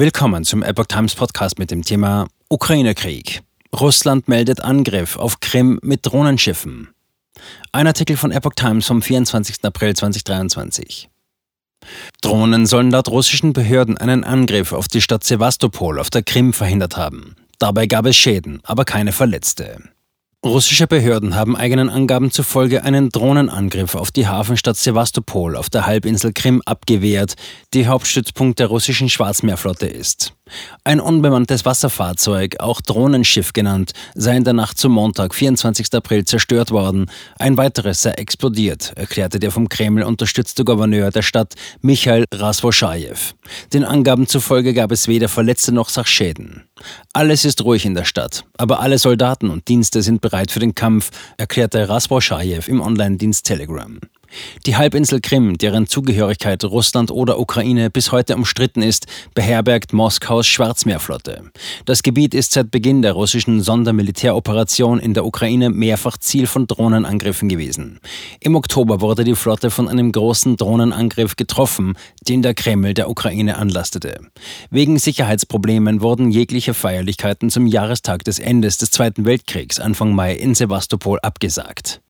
Willkommen zum Epoch Times Podcast mit dem Thema Ukraine-Krieg. Russland meldet Angriff auf Krim mit Drohnenschiffen. Ein Artikel von Epoch Times vom 24. April 2023. Drohnen sollen laut russischen Behörden einen Angriff auf die Stadt Sevastopol auf der Krim verhindert haben. Dabei gab es Schäden, aber keine Verletzte. Russische Behörden haben eigenen Angaben zufolge einen Drohnenangriff auf die Hafenstadt Sevastopol auf der Halbinsel Krim abgewehrt, die Hauptstützpunkt der russischen Schwarzmeerflotte ist. Ein unbemanntes Wasserfahrzeug, auch Drohnenschiff genannt, sei in der Nacht zum Montag, 24. April, zerstört worden. Ein weiteres sei explodiert, erklärte der vom Kreml unterstützte Gouverneur der Stadt Michail Rasvoschajew. Den Angaben zufolge gab es weder Verletzte noch Sachschäden. Alles ist ruhig in der Stadt, aber alle Soldaten und Dienste sind bereit für den Kampf, erklärte Rasvoschajew im Online-Dienst Telegram. Die Halbinsel Krim, deren Zugehörigkeit Russland oder Ukraine bis heute umstritten ist, beherbergt Moskaus Schwarzmeerflotte. Das Gebiet ist seit Beginn der russischen Sondermilitäroperation in der Ukraine mehrfach Ziel von Drohnenangriffen gewesen. Im Oktober wurde die Flotte von einem großen Drohnenangriff getroffen, den der Kreml der Ukraine anlastete. Wegen Sicherheitsproblemen wurden jegliche Feierlichkeiten zum Jahrestag des Endes des Zweiten Weltkriegs Anfang Mai in Sevastopol abgesagt.